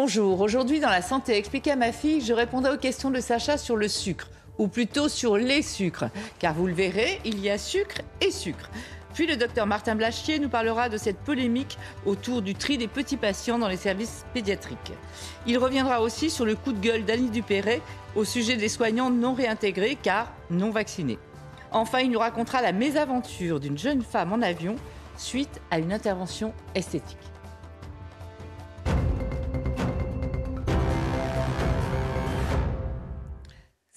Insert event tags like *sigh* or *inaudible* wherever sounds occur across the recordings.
Bonjour, aujourd'hui dans la santé expliquée à ma fille, je répondrai aux questions de Sacha sur le sucre, ou plutôt sur les sucres, car vous le verrez, il y a sucre et sucre. Puis le docteur Martin Blachier nous parlera de cette polémique autour du tri des petits patients dans les services pédiatriques. Il reviendra aussi sur le coup de gueule d'Annie Dupéret au sujet des soignants non réintégrés car non vaccinés. Enfin, il nous racontera la mésaventure d'une jeune femme en avion suite à une intervention esthétique.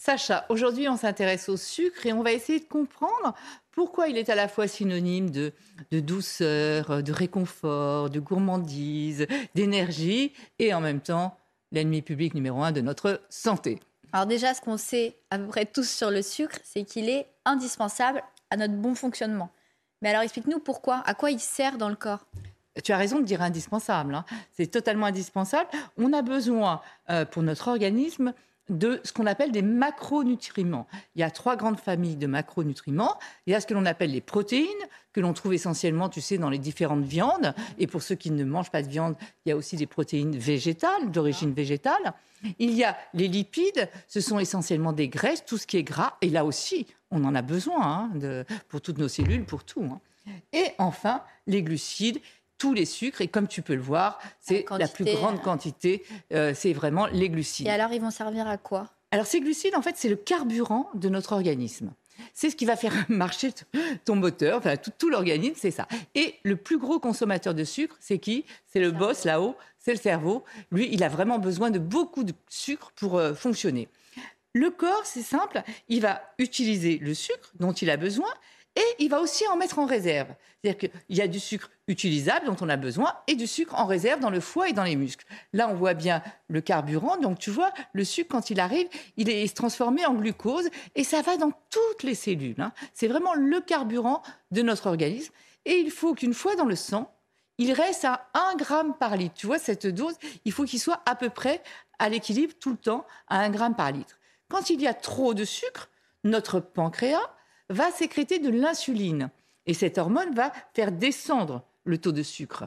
Sacha, aujourd'hui on s'intéresse au sucre et on va essayer de comprendre pourquoi il est à la fois synonyme de, douceur, de réconfort, de gourmandise, d'énergie et en même temps l'ennemi public numéro un de notre santé. Alors déjà, ce qu'on sait à peu près tous sur le sucre, c'est qu'il est indispensable à notre bon fonctionnement. Mais alors explique-nous pourquoi, à quoi il sert dans le corps? Tu as raison de dire indispensable. Hein. C'est totalement indispensable. On a besoin euh, pour notre organisme de ce qu'on appelle des macronutriments. Il y a trois grandes familles de macronutriments. Il y a ce que l'on appelle les protéines, que l'on trouve essentiellement, tu sais, dans les différentes viandes. Et pour ceux qui ne mangent pas de viande, il y a aussi des protéines végétales, d'origine végétale. Il y a les lipides, ce sont essentiellement des graisses, tout ce qui est gras. Et là aussi, on en a besoin hein, pour toutes nos cellules, pour tout. Hein. Et enfin, les glucides tous les sucres. Et comme tu peux le voir, c'est la, plus grande euh. quantité, euh, c'est vraiment les glucides. Et alors, ils vont servir à quoi? Alors, ces glucides, en fait, c'est le carburant de notre organisme. C'est ce qui va faire *laughs* marcher ton moteur, enfin tout, l'organisme, c'est ça. Et le plus gros consommateur de sucre, c'est qui? C'est le boss là-haut, c'est le cerveau. Lui, il a vraiment besoin de beaucoup de sucre pour euh, fonctionner. Le corps, c'est simple, il va utiliser le sucre dont il a besoin et il va aussi en mettre en réserve. C'est-à-dire qu'il y a du sucre utilisable dont on a besoin et du sucre en réserve dans le foie et dans les muscles. Là, on voit bien le carburant. Donc, tu vois, le sucre, quand il arrive, il est transformé en glucose et ça va dans toutes les cellules. Hein. C'est vraiment le carburant de notre organisme. Et il faut qu'une fois dans le sang, il reste à 1 gramme par litre. Tu vois, cette dose, il faut qu'il soit à peu près à l'équilibre tout le temps, à 1 gramme par litre. Quand il y a trop de sucre, notre pancréas va sécréter de l'insuline. Et cette hormone va faire descendre le taux de sucre.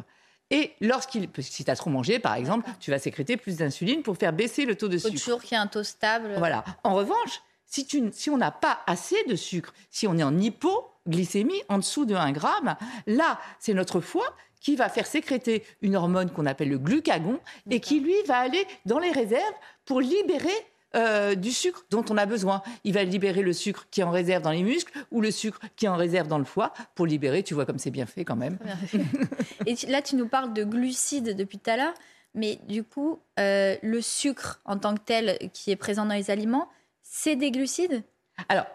Et lorsqu'il, si tu as trop mangé, par exemple, tu vas sécréter plus d'insuline pour faire baisser le taux de sucre. Il faut toujours qu'il y ait un taux stable. Voilà. En revanche, si, tu, si on n'a pas assez de sucre, si on est en hypoglycémie, en dessous de 1 gramme, là, c'est notre foie qui va faire sécréter une hormone qu'on appelle le glucagon et qui, lui, va aller dans les réserves pour libérer euh, du sucre dont on a besoin. Il va libérer le sucre qui est en réserve dans les muscles ou le sucre qui est en réserve dans le foie pour libérer. Tu vois comme c'est bien fait quand même. Et là, tu nous parles de glucides depuis tout à l'heure, mais du coup, euh, le sucre en tant que tel qui est présent dans les aliments, c'est des glucides? Alors,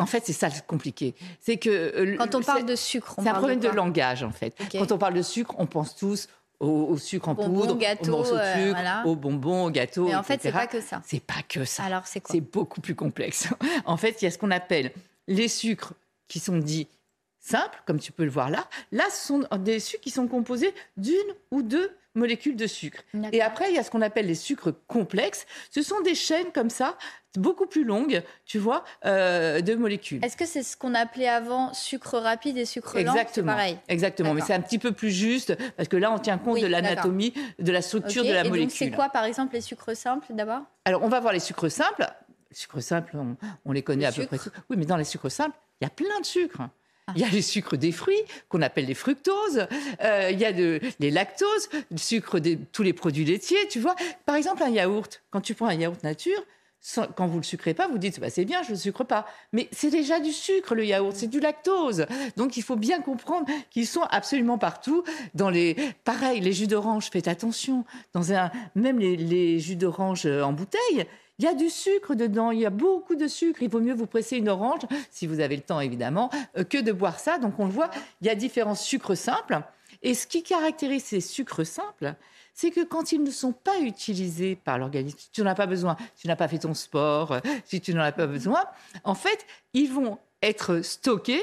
en fait, c'est ça le compliqué. C'est que euh, quand on parle de sucre, c'est un problème de, langage en fait. Quand on parle de sucre, on pense tous au, sucre en poudre, gâteau, au morceau de euh, sucre, aux bonbons, aux gâteaux, Mais en fait, c'est pas que ça. C'est pas que ça. Alors, c'est quoi C'est beaucoup plus complexe. *laughs* en fait, il y a ce qu'on appelle les sucres qui sont dits simples, comme tu peux le voir là. Là, ce sont des sucres qui sont composés d'une ou deux molécules de sucre. Et après, il y a ce qu'on appelle les sucres complexes. Ce sont des chaînes comme ça, beaucoup plus longues, tu vois, euh, de molécules. Est-ce que c'est ce qu'on appelait avant sucre rapide et sucre lent? Exactement. pareil. Exactement, mais c'est un petit peu plus juste parce que là, on tient compte de l'anatomie, de la structure de la et molécule. C'est quoi, par exemple, les sucres simples d'abord? Alors, on va voir les sucres simples. Les sucres simples, on, les connaît à peu près. Oui, mais dans les sucres simples, il y a plein de sucres. Il y a les sucres des fruits, qu'on appelle les fructoses. Euh, il y a les lactoses, le sucre de tous les produits laitiers, tu vois. Par exemple, un yaourt. Quand tu prends un yaourt nature, quand vous le sucrez pas, vous dites bah, c'est bien, je ne le sucre pas. Mais c'est déjà du sucre le yaourt, c'est du lactose. Donc il faut bien comprendre qu'ils sont absolument partout. Dans les, pareil, les jus d'orange, faites attention. Dans un, même les, les jus d'orange en bouteille, Il y a du sucre dedans, il y a beaucoup de sucre. Il vaut mieux vous presser une orange, si vous avez le temps évidemment, euh, que de boire ça. Donc on le voit, il y a différents sucres simples. Et ce qui caractérise ces sucres simples, c'est que quand ils ne sont pas utilisés par l'organisme, si tu n'en as pas besoin, si tu n'as pas fait ton sport, euh, si tu n'en as pas besoin, en fait, ils vont être stockés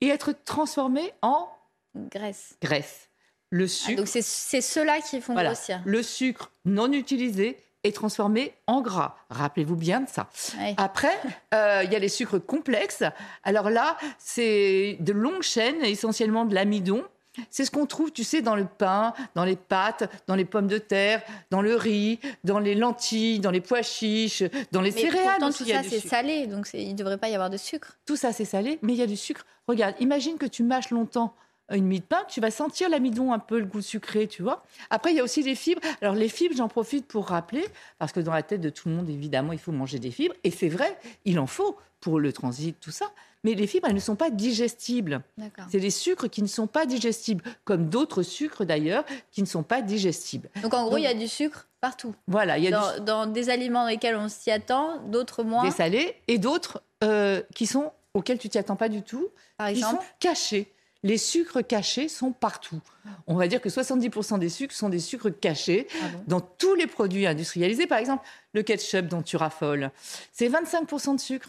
et être transformés en graisse. graisse. Le Ah, sucre, donc c'est c'est ceux-là qui font voilà, grossir. le sucre non utilisé est transformé en gras. Rappelez-vous bien de ça. Ouais. Après, euh, il y a les sucres complexes. Alors là, c'est de longues chaînes, essentiellement de l'amidon. C'est ce qu'on trouve, tu sais, dans le pain, dans les pâtes, dans les pommes de terre, dans le riz, dans les lentilles, dans les pois chiches, dans les Mais céréales. pourtant, tout ça, c'est salé, donc il ne devrait pas y avoir de sucre. Tout ça, c'est salé, mais il y a du sucre. Regarde, imagine que tu mâches longtemps une mie de pain, tu vas sentir l'amidon un peu, le goût sucré, tu vois. Après, il y a aussi les fibres. Alors, les fibres, j'en profite pour rappeler, parce que dans la tête de tout le monde, évidemment, il faut manger des fibres. Et c'est vrai, il en faut pour le transit, tout ça. Mais les fibres, elles ne sont pas digestibles. C'est des sucres qui ne sont pas digestibles, comme d'autres sucres d'ailleurs, qui ne sont pas digestibles. Donc en gros, il y a du sucre partout. Voilà, il y a Dans, du dans des aliments dans lesquels on s'y attend, d'autres moins. des salés et d'autres euh, qui sont auxquels tu t'y attends pas du tout. Par exemple, sont cachés. Les sucres cachés sont partout. On va dire que 70% des sucres sont des sucres cachés Ah bon? dans tous les produits industrialisés. Par exemple, le ketchup dont tu raffoles, c'est 25% de sucre.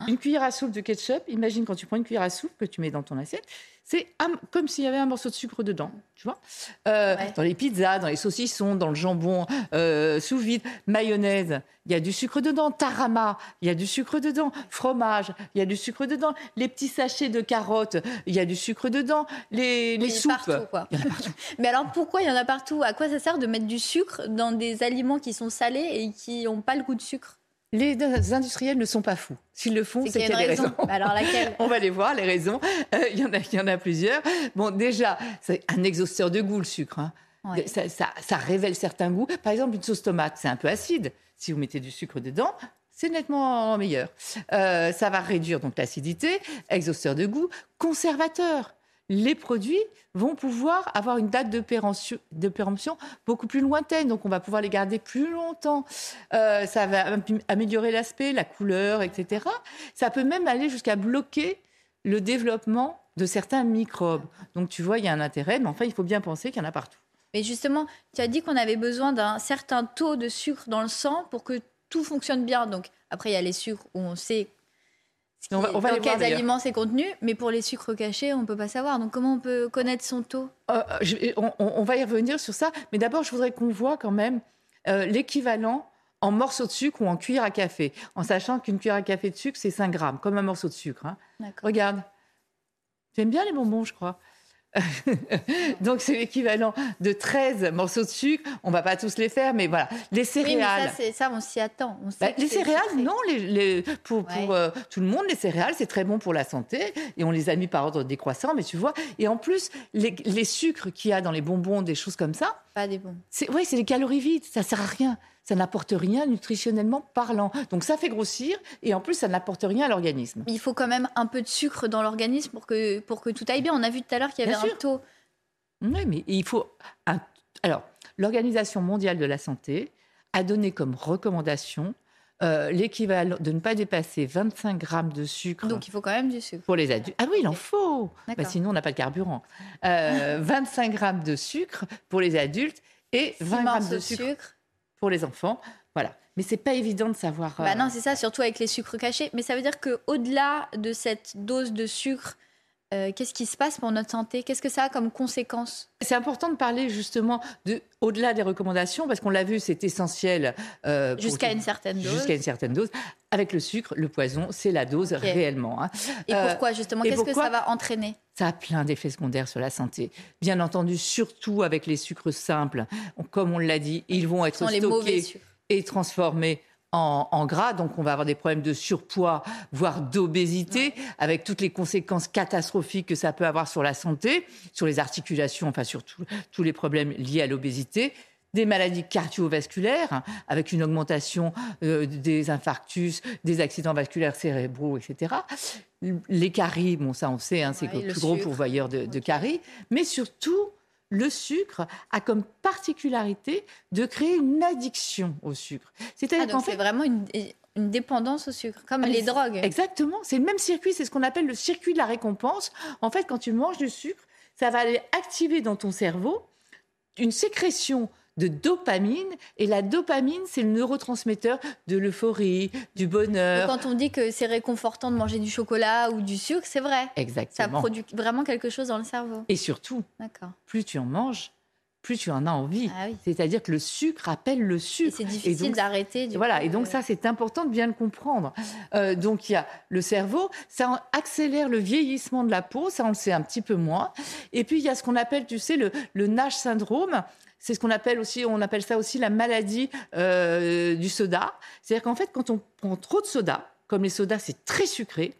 Ah. Une cuillère à soupe de ketchup, imagine quand tu prends une cuillère à soupe que tu mets dans ton assiette, c'est comme s'il y avait un morceau de sucre dedans, tu vois. Euh, Ouais. Dans les pizzas, dans les saucissons, dans le jambon euh, sous vide, mayonnaise, il y a du sucre dedans. Tarama, il y a du sucre dedans. Fromage, il y a du sucre dedans. Les petits sachets de carottes, il y a du sucre dedans. Les, les soupes, partout, quoi. il y en a partout. *laughs* Mais alors pourquoi il y en a partout? À quoi ça sert de mettre du sucre dans des aliments qui sont salés et qui n'ont pas le goût de sucre? Les industriels ne sont pas fous. S'ils le font, C'est qu'il y a des raison. raisons. Bah alors laquelle *laughs* On va les voir, les raisons. Euh, Il y, en a- y en a plusieurs. Bon, déjà, c'est un exhausteur de goût, le sucre. hein. Ouais. Ça, ça- ça révèle certains goûts. Par exemple, une sauce tomate, c'est un peu acide. Si vous mettez du sucre dedans, c'est nettement meilleur. Euh, ça va réduire donc l'acidité, exhausteur de goût, conservateur. Les produits vont pouvoir avoir une date de péremption, beaucoup plus lointaine, donc on va pouvoir les garder plus longtemps. Euh, ça va am- améliorer l'aspect, la couleur, etc. Ça peut même aller jusqu'à bloquer le développement de certains microbes. Donc tu vois, il y a un intérêt, mais enfin, il faut bien penser qu'il y en a partout. Mais justement, tu as dit qu'on avait besoin d'un certain taux de sucre dans le sang pour que tout fonctionne bien. Donc après, il y a les sucres où on sait On va- on va dans quels aliments c'est contenu, mais pour les sucres cachés, on ne peut pas savoir. Donc comment on peut connaître son taux? Euh, je- on, va y revenir sur ça, mais d'abord, je voudrais qu'on voit quand même euh, l'équivalent en morceaux de sucre ou en cuillère à café, en sachant qu'une cuillère à café de sucre, c'est 5 grammes, comme un morceau de sucre. hein. Regarde. Tu aimes bien les bonbons, je crois. *laughs* Donc, c'est l'équivalent de 13 morceaux de sucre. On va pas tous les faire, mais voilà. Les Oui, mais céréales. ça, on s'y attend. On Bah, les céréales, sucré. non. Les, les- pour euh, tout le monde, les céréales, c'est très bon pour la santé. Et on les a mis par ordre décroissant, mais tu vois. Et en plus, les, les sucres qu'il y a dans les bonbons, des choses comme ça, Pas des bons. c'est ouais, c'est des calories vides. Ça sert à rien. Ça n'apporte rien nutritionnellement parlant. Donc ça fait grossir et en plus, ça n'apporte rien à l'organisme. Il faut quand même un peu de sucre dans l'organisme pour que, pour que tout aille bien. On a vu tout à l'heure qu'il y avait Bien un sûr. taux. Oui, mais il faut. un- Alors, l'Organisation mondiale de la santé a donné comme recommandation euh, l'équivalent de ne pas dépasser 25 grammes de sucre Donc il faut quand même du sucre. pour les adultes. Ah oui, il en faut. Bah, sinon, on n'a pas de carburant. Euh, *laughs* 25 grammes de sucre pour les adultes et 20 Six grammes de sucre, sucre. Pour les enfants. Voilà. Mais c'est pas évident de savoir. Bah euh, non, c'est ça, surtout avec les sucres cachés. Mais ça veut dire que au-delà de cette dose de sucre, euh, qu'est-ce qui se passe pour notre santé? Qu'est-ce que ça a comme conséquence? C'est important de parler justement de, au-delà des recommandations, parce qu'on l'a vu, c'est essentiel. euh, Jusqu'à une certaine dose. Jusqu'à une certaine dose. Avec le sucre, le poison, c'est la dose réellement. hein. Et Euh, pourquoi justement? Qu'est-ce que ça va entraîner? Ça a plein d'effets secondaires sur la santé. Bien entendu, surtout avec les sucres simples. Comme on l'a dit, ils vont être stockés et transformés en, en gras. Donc, on va avoir des problèmes de surpoids, voire d'obésité, avec toutes les conséquences catastrophiques que ça peut avoir sur la santé, sur les articulations, enfin, sur tout- tous les problèmes liés à l'obésité. Des maladies cardiovasculaires, avec une augmentation euh, des infarctus, des accidents vasculaires cérébraux, etc. Les caries, bon, ça on sait, hein, c'est Ouais, le plus gros pourvoyeur de, caries. Mais surtout, le sucre a comme particularité de créer une addiction au sucre. C'est-à-dire ah, qu'en fait, c'est vraiment une, une dépendance au sucre, comme ah, les drogues. Exactement, c'est le même circuit, c'est ce qu'on appelle le circuit de la récompense. En fait, quand tu manges du sucre, ça va aller activer dans ton cerveau une sécrétion de dopamine. Et la dopamine, c'est le neurotransmetteur de l'euphorie, du bonheur. quand on dit que c'est réconfortant de manger du chocolat ou du sucre, c'est vrai. Exactement. Ça produit vraiment quelque chose dans le cerveau. Et surtout, plus tu en manges, plus tu en as envie. Ah C'est-à-dire que le sucre appelle le sucre. C'est difficile d'arrêter. Voilà, et donc ça, c'est important de bien le comprendre. Euh, donc il y a le cerveau, ça accélère le vieillissement de la peau, ça on le sait un petit peu moins. Et puis il y a ce qu'on appelle, tu sais, le, le Nash syndrome. C'est ce qu'on appelle aussi, on appelle ça aussi la maladie euh, du soda. C'est-à-dire qu'en fait, quand on prend trop de soda, comme les sodas, c'est très sucré,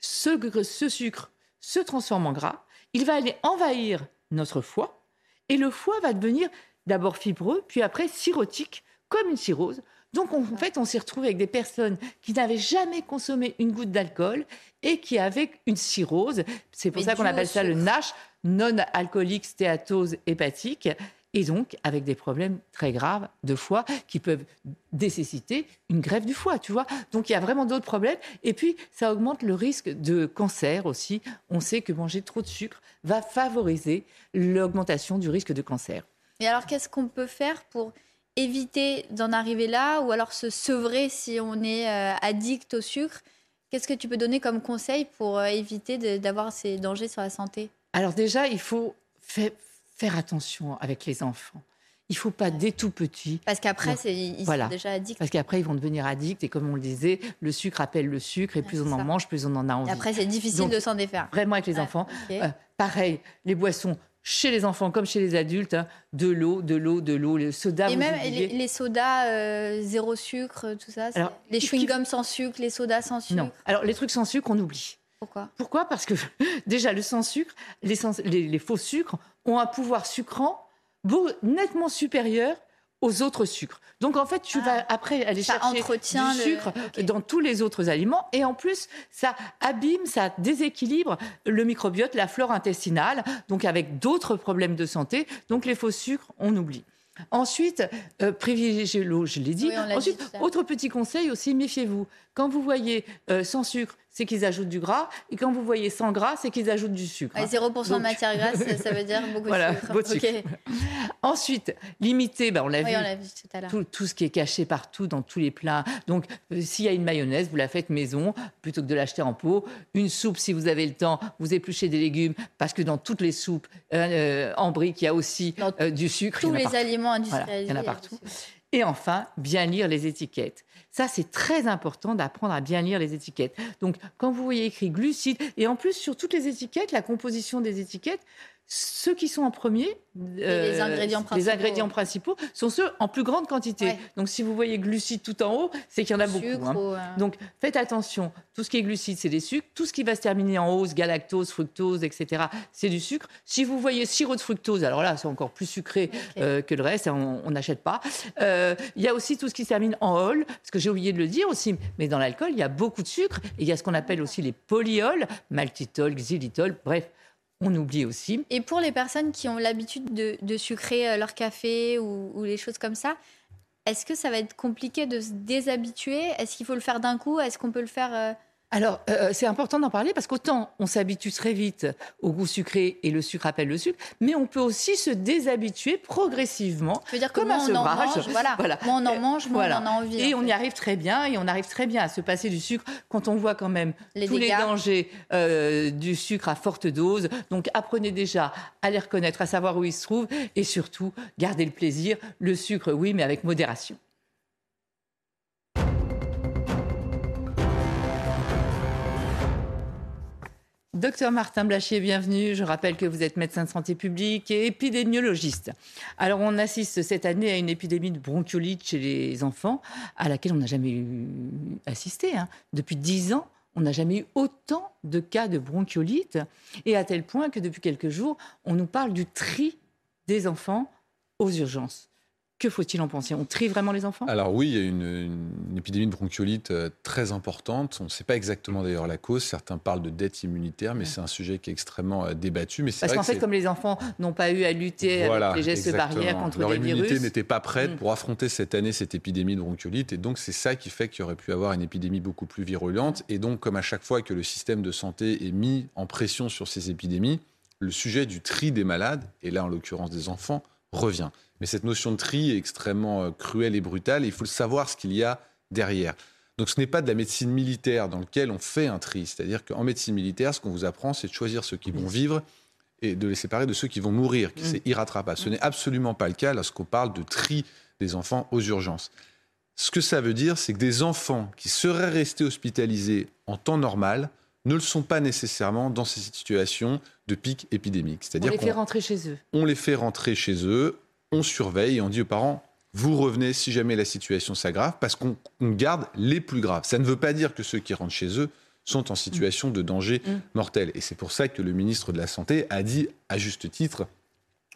ce, ce sucre se transforme en gras, il va aller envahir notre foie, et le foie va devenir d'abord fibreux, puis après cirrhotique, comme une cirrhose. Donc en fait, on s'est retrouvé avec des personnes qui n'avaient jamais consommé une goutte d'alcool et qui avaient une cirrhose. C'est pour ça qu'on appelle ça le NASH, non-alcoolique stéatose hépatique et donc avec des problèmes très graves de foie qui peuvent nécessiter une grève du foie, tu vois. Donc il y a vraiment d'autres problèmes. Et puis ça augmente le risque de cancer aussi. On sait que manger trop de sucre va favoriser l'augmentation du risque de cancer. Et alors qu'est-ce qu'on peut faire pour éviter d'en arriver là ou alors se sevrer si on est euh, addict au sucre? Qu'est-ce que tu peux donner comme conseil pour euh, éviter d'avoir ces dangers sur la santé? Alors déjà, il faut faire faire attention avec les enfants. Il faut pas dès tout petit. Parce qu'après, ils sont déjà addicts. Parce qu'après, ils vont devenir addicts. Et comme on le disait, le sucre appelle le sucre. Et plus on en mange, plus on en a envie. Et après, c'est difficile de s'en défaire. Vraiment avec les enfants. Euh, pareil, les boissons chez les enfants comme chez les adultes, hein, de l'eau, de l'eau, de l'eau, les sodas. Et même les, sodas euh, zéro sucre, tout ça. les chewing-gums sans sucre, les sodas sans sucre. Non. Alors les trucs sans sucre, on oublie. Pourquoi? Pourquoi? Parce que *laughs* déjà le sans sucre, les, les faux sucres ont un pouvoir sucrant nettement supérieur aux autres sucres. Donc en fait, tu vas ah. après aller chercher du sucre dans tous les autres aliments et en plus, ça abîme, ça déséquilibre le microbiote, la flore intestinale, donc avec d'autres problèmes de santé. Donc les faux sucres, on oublie. Ensuite, euh, privilégiez l'eau, je l'ai dit. Ensuite, autre petit conseil aussi, méfiez-vous. Quand vous voyez euh, sans sucre, c'est qu'ils ajoutent du gras. Et quand vous voyez sans gras, c'est qu'ils ajoutent du sucre. 0% de matière grasse, *laughs* ça veut dire beaucoup de sucre. *laughs* Ensuite, limiter, ben, on l'a vu, tout, ce qui est caché partout dans tous les plats. Donc, euh, s'il y a une mayonnaise, vous la faites maison plutôt que de l'acheter en pot. Une soupe, si vous avez le temps, vous épluchez des légumes parce que dans toutes les soupes en brique, il y a aussi du sucre. Tous les aliments industrialisés. il y en a partout. Et enfin, bien lire les étiquettes. Ça, c'est très important d'apprendre à bien lire les étiquettes. Donc, quand vous voyez écrit glucides, et en plus, sur toutes les étiquettes, la composition des étiquettes, ceux qui sont en premier, les, euh, ingrédients les, ingrédients principaux. sont ceux en plus grande quantité. Donc, si vous voyez glucides tout en haut, c'est qu'il y en a beaucoup. Hein. Euh, Donc, faites attention. Tout ce qui est glucides, c'est des sucres. Tout ce qui va se terminer en hausse, galactose, fructose, etc., c'est du sucre. Si vous voyez sirop de fructose, alors là, c'est encore plus sucré euh, que le reste. On n'achète pas. Il y a aussi tout ce qui se termine en ol, parce que j'ai oublié de le dire aussi. Mais dans l'alcool, il y a beaucoup de sucre. Et il y a ce qu'on appelle aussi les polyols, maltitol, xylitol, bref on oublie aussi. Et pour les personnes qui ont l'habitude de, sucrer euh, leur café ou, ou les choses comme ça, est-ce que ça va être compliqué de se déshabituer? Est-ce qu'il faut le faire d'un coup? Est-ce qu'on peut le faire euh, alors, euh, c'est important d'en parler parce qu'autant on s'habitue très vite au goût sucré et le sucre appelle le sucre, mais on peut aussi se déshabituer progressivement. Je veux dire comme un sevrage. Voilà. voilà. Moins on en mange, *laughs* moins on en a envie. Et on y arrive très bien et on arrive très bien à se passer du sucre quand on voit quand même tous les dangers euh, du sucre à forte dose. Donc, apprenez déjà à les reconnaître, à savoir où ils se trouvent et surtout, gardez le plaisir. Le sucre, oui, mais avec modération. Docteur Martin Blachier, bienvenue. Je rappelle que vous êtes médecin de santé publique et épidémiologiste. Alors, on assiste cette année à une épidémie de bronchiolite chez les enfants à laquelle on n'a jamais assisté. Hein. Depuis dix ans, on n'a jamais eu autant de cas de bronchiolite et à tel point que depuis quelques jours, on nous parle du tri des enfants aux urgences. Que faut-il en penser? On trie vraiment les enfants? Alors oui, il y a une, épidémie de bronchiolite euh, très importante. On ne sait pas exactement d'ailleurs la cause. Certains parlent de dette immunitaire, mais c'est un sujet qui est extrêmement euh, débattu. Mais Parce qu'en fait, comme les enfants n'ont pas eu à lutter avec les gestes barrières contre Leur les virus... Leur immunité n'était pas prête mm. pour affronter cette année cette épidémie de bronchiolite. Et donc c'est ça qui fait qu'il y aurait pu avoir une épidémie beaucoup plus virulente. Et donc comme à chaque fois que le système de santé est mis en pression sur ces épidémies, le sujet du tri des malades, et là en l'occurrence des enfants, revient. Mais cette notion de tri est extrêmement euh, cruelle et brutale, et il faut savoir ce qu'il y a derrière. Donc ce n'est pas de la médecine militaire dans laquelle on fait un tri. C'est-à-dire qu'en médecine militaire, ce qu'on vous apprend, c'est de choisir ceux qui vont vivre et de les séparer de ceux qui vont mourir. Mm. C'est irrattrapable. Ce n'est absolument pas le cas lorsqu'on parle de tri des enfants aux urgences. Ce que ça veut dire, c'est que des enfants qui seraient restés hospitalisés en temps normal ne le sont pas nécessairement dans ces situations de pic épidémique. C'est-à-dire on les fait rentrer chez eux. On les fait rentrer chez eux, on surveille et on dit aux parents vous revenez si jamais la situation s'aggrave parce qu'on garde les plus graves. Ça ne veut pas dire que ceux qui rentrent chez eux sont en situation de danger mm. mortel. Et c'est pour ça que le ministre de la Santé a dit, à juste titre,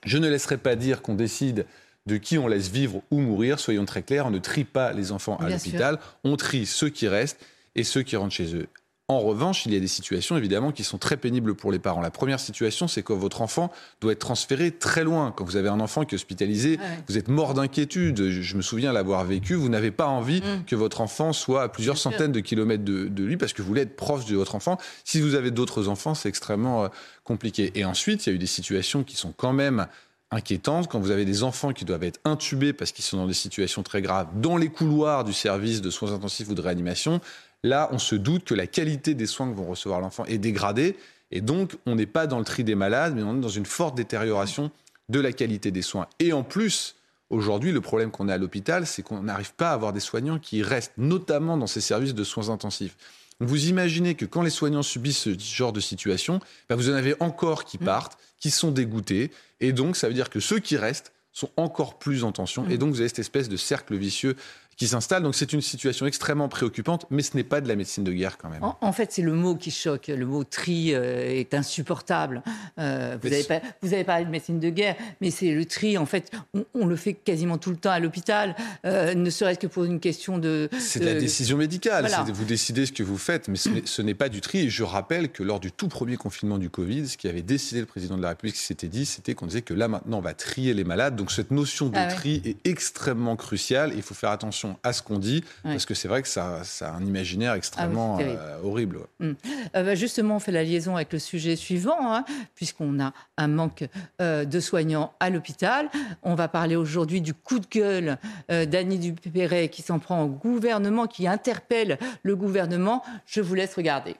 je ne laisserai pas dire qu'on décide de qui on laisse vivre ou mourir. Soyons très clairs, on ne trie pas les enfants à l'hôpital, on trie ceux qui restent et ceux qui rentrent chez eux. En revanche, il y a des situations évidemment qui sont très pénibles pour les parents. La première situation, c'est que votre enfant doit être transféré très loin. Quand vous avez un enfant qui est hospitalisé, vous êtes mort d'inquiétude. Je me souviens l'avoir vécu. Vous n'avez pas envie mm. que votre enfant soit à plusieurs centaines de kilomètres de, lui parce que vous voulez être proche de votre enfant. Si vous avez d'autres enfants, c'est extrêmement euh, compliqué. Et ensuite, il y a eu des situations qui sont quand même inquiétantes quand vous avez des enfants qui doivent être intubés parce qu'ils sont dans des situations très graves dans les couloirs du service de soins intensifs ou de réanimation Là, on se doute que la qualité des soins que vont recevoir l'enfant est dégradée. Et donc, on n'est pas dans le tri des malades, mais on est dans une forte détérioration de la qualité des soins. Et en plus, aujourd'hui, le problème qu'on a à l'hôpital, c'est qu'on n'arrive pas à avoir des soignants qui restent, notamment dans ces services de soins intensifs. Vous imaginez que quand les soignants subissent ce genre de situation, bah, vous en avez encore qui mmh. partent, qui sont dégoûtés. Et donc, ça veut dire que ceux qui restent sont encore plus en tension. Et mmh. donc, vous avez cette espèce de cercle vicieux qui s'installe. Donc c'est une situation extrêmement préoccupante, mais ce n'est pas de la médecine de guerre quand même. En, fait, c'est le mot qui choque. Le mot tri euh, est insupportable. Euh, vous, avez pas, vous, avez parlé de médecine de guerre, mais c'est le tri. En fait, on, le fait quasiment tout le temps à l'hôpital, euh, ne serait-ce que pour une question de. C'est de, la décision médicale. Vous décidez ce que vous faites, mais ce n'est pas du tri. Et je rappelle que lors du tout premier confinement du Covid, ce qui avait décidé le président de la République, ce qui s'était dit, c'était qu'on disait que là maintenant, on va trier les malades. Donc cette notion de ah tri est extrêmement cruciale. Il faut faire attention à ce qu'on dit, parce que c'est vrai que ça, ça, a un imaginaire extrêmement ah euh, horrible. Hum. Euh, bah, justement, on fait la liaison avec le sujet suivant, hein, puisqu'on a un manque euh, de soignants à l'hôpital. On va parler aujourd'hui du coup de gueule d'Annie Dupéret qui s'en prend au gouvernement, qui interpelle le gouvernement. Je vous laisse regarder.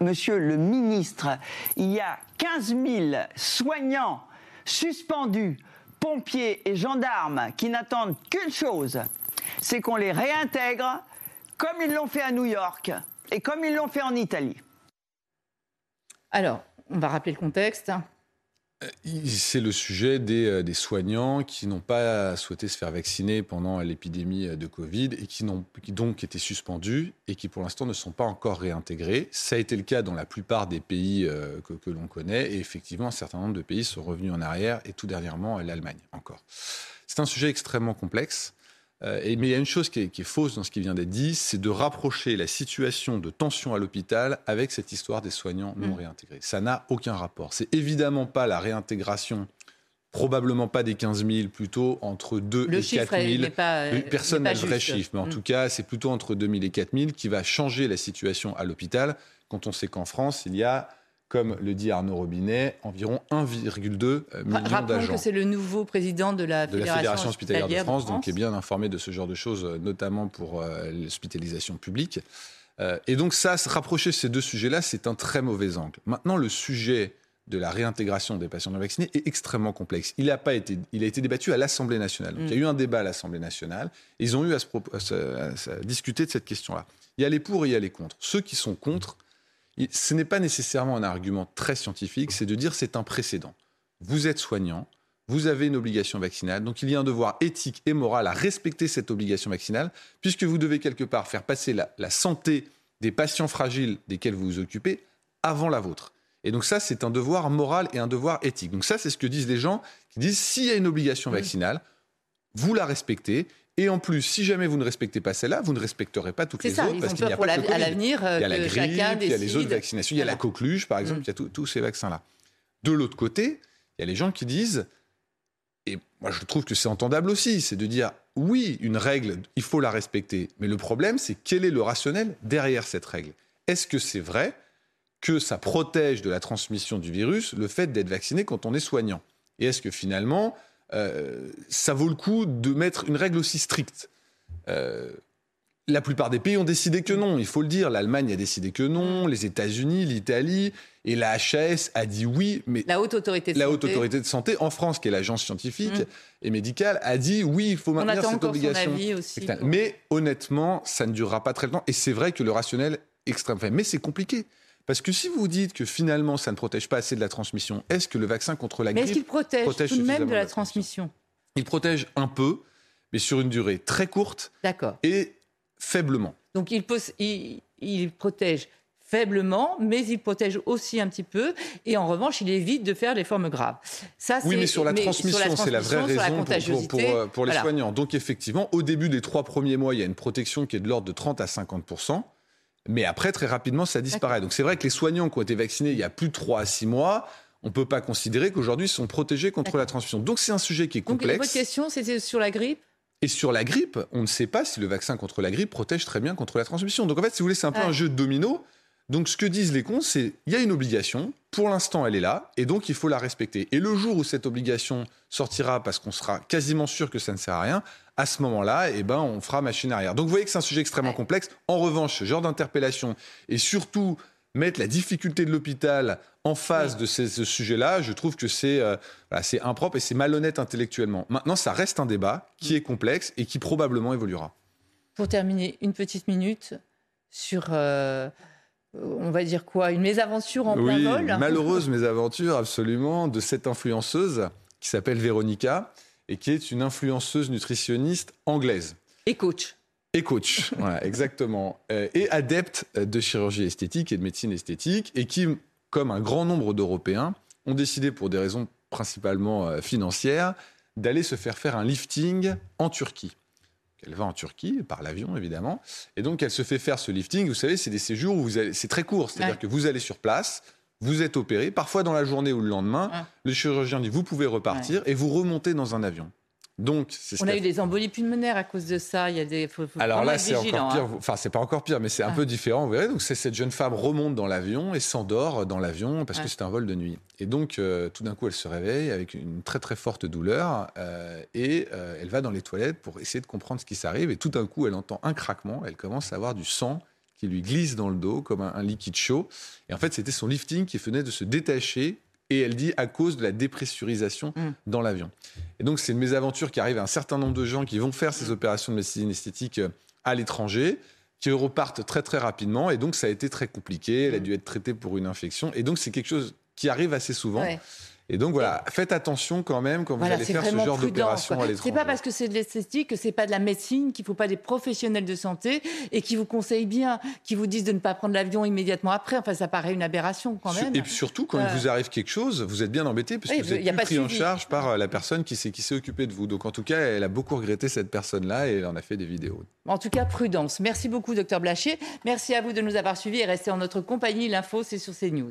Monsieur le ministre, il y a 15 000 soignants suspendus pompiers et gendarmes qui n'attendent qu'une chose, c'est qu'on les réintègre comme ils l'ont fait à New York et comme ils l'ont fait en Italie. Alors, on va rappeler le contexte. Euh, c'est le sujet euh, des, soignants qui n'ont pas souhaité se faire vacciner pendant l'épidémie de Covid et qui, ont, qui donc été suspendus et qui pour l'instant ne sont pas encore réintégrés. Ça a été le cas dans la plupart des pays euh, que, l'on connaît et effectivement un certain nombre de pays sont revenus en arrière et tout dernièrement l'Allemagne encore. C'est un sujet extrêmement complexe. Mais il y a une chose qui est, fausse dans ce qui vient d'être dit, c'est de rapprocher la situation de tension à l'hôpital avec cette histoire des soignants non mm. réintégrés. Ça n'a aucun rapport. C'est évidemment pas la réintégration probablement pas des 15 000, plutôt entre 2 et 4 000. Pas, Personne n'a le vrai chiffre, mais en mm. tout cas, c'est plutôt entre 2 000 et 4 000 qui va changer la situation à l'hôpital quand on sait qu'en France, il y a comme le dit Arnaud Robinet, environ 1,2 million d'agents. Rappelons que c'est le nouveau président de la Fédération, hospitalière, de, France, donc qui est bien informé de ce genre de choses, notamment pour euh, l'hospitalisation publique. Euh, et donc ça, se rapprocher ces deux sujets-là, c'est un très mauvais angle. Maintenant, le sujet de la réintégration des patients non vaccinés est extrêmement complexe. Il a, pas été, il a été débattu à l'Assemblée nationale. Donc, Il y a eu un débat à l'Assemblée nationale. Ils ont eu à, se, discuter de cette question-là. Il y a les pour et il y a les contre. Ceux qui sont contre, ce n'est pas nécessairement un argument très scientifique, c'est de dire c'est un précédent. Vous êtes soignant, vous avez une obligation vaccinale, donc il y a un devoir éthique et moral à respecter cette obligation vaccinale, puisque vous devez quelque part faire passer la, santé des patients fragiles desquels vous vous occupez avant la vôtre. Et donc ça, c'est un devoir moral et un devoir éthique. Donc ça, c'est ce que disent les gens qui disent s'il y a une obligation Mmh. vaccinale, vous la respectez. Et en plus, si jamais vous ne respectez pas celle-là, vous ne respecterez pas toutes les ça, autres parce qu'il n'y peur a pas que à l'avenir euh, Il y a la grippe, il y a les autres vaccinations, il y a la coqueluche, par exemple, il y a tous ces vaccins-là. De l'autre côté, il y a les gens qui disent, et moi je trouve que c'est entendable aussi, c'est de dire oui, une règle, il faut la respecter. Mais le problème, c'est quel est le rationnel derrière cette règle? Est-ce que c'est vrai que ça protège de la transmission du virus le fait d'être vacciné quand on est soignant? Et est-ce que finalement, ça vaut le coup de mettre une règle aussi stricte Euh, la plupart des pays ont décidé que non, il faut le dire. L'Allemagne a décidé que non, les États-Unis, l'Italie, et la HAS a dit oui, mais La haute autorité de la santé. haute autorité de santé en France, qui est l'agence scientifique Mm. et médicale, a dit oui, il faut maintenir cette obligation. aussi. Mais honnêtement, ça ne durera pas très longtemps. Et c'est vrai que le rationnel extrême. Enfin, mais c'est compliqué. Parce que si vous dites que finalement ça ne protège pas assez de la transmission, est-ce que le vaccin contre la Mais grippe qu'il protège, protège tout de même de la la transmission il protège un peu, mais sur une durée très courte D'accord. et faiblement. Donc il, pose- il, il protège faiblement, mais il protège aussi un petit peu. Et en revanche, il évite de faire les formes graves. Ça, Oui, c'est- mais sur la transmission, c'est la vraie la raison pour- pour, pour, contagiosité. pour les Voilà. soignants. Donc effectivement, au début des trois premiers mois, il y a une protection qui est de l'ordre de 30 à 50 mais après, très rapidement, ça disparaît. Donc c'est vrai que les soignants qui ont été vaccinés il y a plus de 3 à 6 mois, on ne peut pas considérer qu'aujourd'hui ils sont protégés contre la transmission. Donc c'est un sujet qui est Donc votre complexe. question, c'était sur la grippe? Et sur la grippe, on ne sait pas si le vaccin contre la grippe protège très bien contre la transmission. Donc en fait, si vous voulez, c'est un peu Ouais. un jeu de domino. Donc ce que disent les cons, c'est il y a une obligation, pour l'instant elle est là, et donc il faut la respecter. Et le jour où cette obligation sortira, parce qu'on sera quasiment sûr que ça ne sert à rien, à ce moment-là, eh ben, on fera machine arrière. Donc vous voyez que c'est un sujet extrêmement complexe. En revanche, ce genre d'interpellation, et surtout mettre la difficulté de l'hôpital en face de ces- ce sujet-là, je trouve que c'est euh, voilà, impropre et c'est malhonnête intellectuellement. Maintenant, ça reste un débat qui est complexe et qui probablement évoluera. Pour terminer, une petite minute sur, euh, on va dire quoi, une mésaventure en plein vol malheureuse mésaventure absolument de cette influenceuse qui s'appelle Véronica et qui est une influenceuse nutritionniste anglaise. Et coach. Et coach, *laughs* voilà, exactement. Euh, et adepte euh, de chirurgie esthétique et de médecine esthétique, et qui, comme un grand nombre d'Européens, ont décidé, pour des raisons principalement euh, financières, d'aller se faire faire un lifting en Turquie. Elle va en Turquie, par l'avion évidemment, et donc elle se fait faire ce lifting. Vous savez, c'est des séjours où vous allez, c'est très court, c'est-à-dire Ouais. que vous allez sur place, vous êtes opéré, parfois dans la journée ou le lendemain, Ouais. le chirurgien dit vous pouvez repartir, et vous remontez dans un avion. Donc, c'est ce On a eu des embolies pulmonaires à cause de ça. Il y a des. Faut, faut alors là, c'est encore pire. hein. Enfin, c'est pas encore pire, mais c'est un Ah. peu différent. Vous verrez, donc cette jeune femme remonte dans l'avion et s'endort dans l'avion parce que c'est un vol de nuit. Et donc, euh, tout d'un coup, elle se réveille avec une très très forte douleur euh, et euh, elle va dans les toilettes pour essayer de comprendre ce qui s'arrive. Et tout d'un coup, elle entend un craquement. Elle commence à avoir du sang qui lui glisse dans le dos comme un, un liquide chaud. Et en fait, c'était son lifting qui venait de se détacher. Et elle dit à cause de la dépressurisation Mm. dans l'avion. Et donc, c'est une mésaventure qui arrive à un certain nombre de gens qui vont faire ces opérations de médecine esthétique euh, à l'étranger, qui repartent très très rapidement. Et donc, ça a été très compliqué. Elle a dû être traitée pour une infection. Et donc, c'est quelque chose qui arrive assez souvent. Ouais. Et donc, voilà, faites attention quand même quand vous Voilà, allez faire ce genre d'opération à l'étranger. C'est pas parce que c'est de l'esthétique que c'est pas de la médecine qu'il faut pas des professionnels de santé et qui vous conseillent bien, qui vous disent de ne pas prendre l'avion immédiatement après. Enfin, ça paraît une aberration quand même. Et puis surtout, quand Euh, il vous arrive quelque chose, vous êtes bien embêté parce Oui, que vous êtes y a pas pris en charge par euh, la personne qui s'est qui s'est occupée de vous. Donc en tout cas, elle a beaucoup regretté cette personne-là et elle en a fait des vidéos. En tout cas, prudence. Merci beaucoup, docteur Blachier. Merci à vous de nous avoir suivis et restez en notre compagnie. L'info, c'est sur CNews.